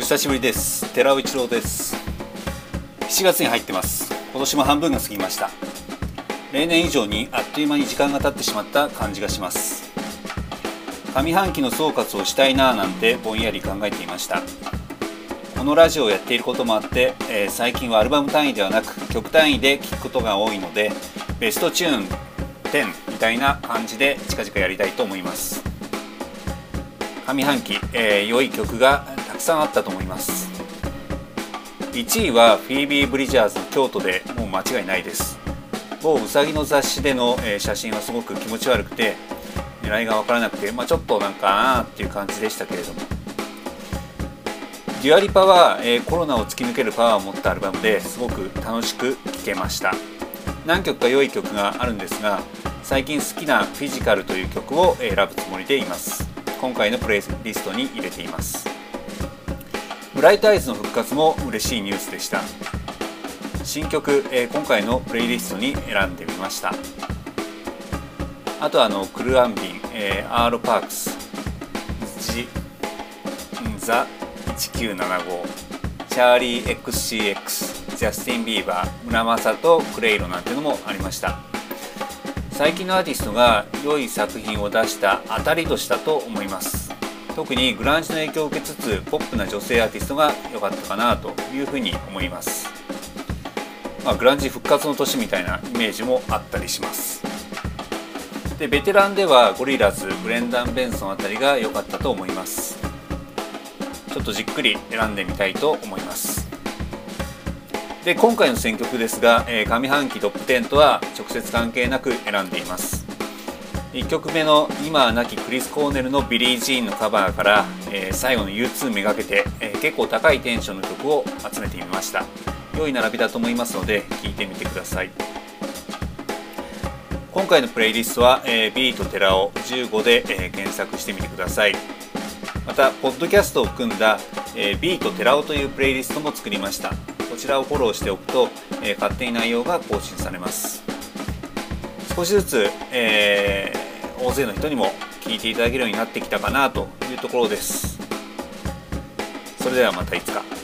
久しぶりです。寺尾一郎です。7月に入ってます。今年も半分が過ぎました。例年以上にあっという間に時間が経ってしまった感じがします。上半期の総括をしたいなぁなんてぼんやり考えていました。このラジオをやっていることもあって、えー、最近はアルバム単位ではなく曲単位で聴くことが多いのでベストチューン10みたいな感じで近々やりたいと思います。上半期、えー、良い曲がくさんあったと思います。1位はフィービー・ブリジャーズの京都でもう間違いないです。某うさぎの雑誌での、写真はすごく気持ち悪くて狙いが分からなくて、まあ、ちょっとなんかあーっていう感じでしたけれども。デュアリパは、え、コロナを突き抜けるパワーを持ったアルバムですごく楽しく聴けました。何曲か良い曲があるんですが最近好きな「フィジカル」という曲を選ぶつもりでいます。今回のプレイリストに入れています。ブライトアイズの復活も嬉しいニュースでした。新曲、え、今回のプレイリストに選んでみました。あとあのクルアンビン、えー、アーロパークスジザ1975チャーリー XCX ジャスティン・ビーバー村正とクレイロなんてのもありました。最近のアーティストが良い作品を出した当たり年だと思います。特にグランジの影響を受けつつポップな女性アーティストが良かったかなというふうに思います、まあ、グランジ復活の年みたいなイメージもあったりします。でベテランではゴリラズブレンダン・ベンソンあたりが良かったと思います。ちょっとじっくり選んでみたいと思います。で今回の選曲ですが、えー、上半期トップ10とは直接関係なく選んでいます。1曲目の今は亡きクリス・コーネルのビリー・ジーンのカバーから、えー、最後の U2 めがけて、えー、結構高いテンションの曲を集めてみました。良い並びだと思いますので聴いてみてください。今回のプレイリストは、えー、ビートテラオ15で、えー、検索してみてください。またポッドキャストを組んだ、えー、ビートテラオというプレイリストも作りました。こちらをフォローしておくと、えー、勝手に内容が更新されます。少しずつ、えー、大勢の人にも聞いていただけるようになってきたかなというところです。それではまたいつか。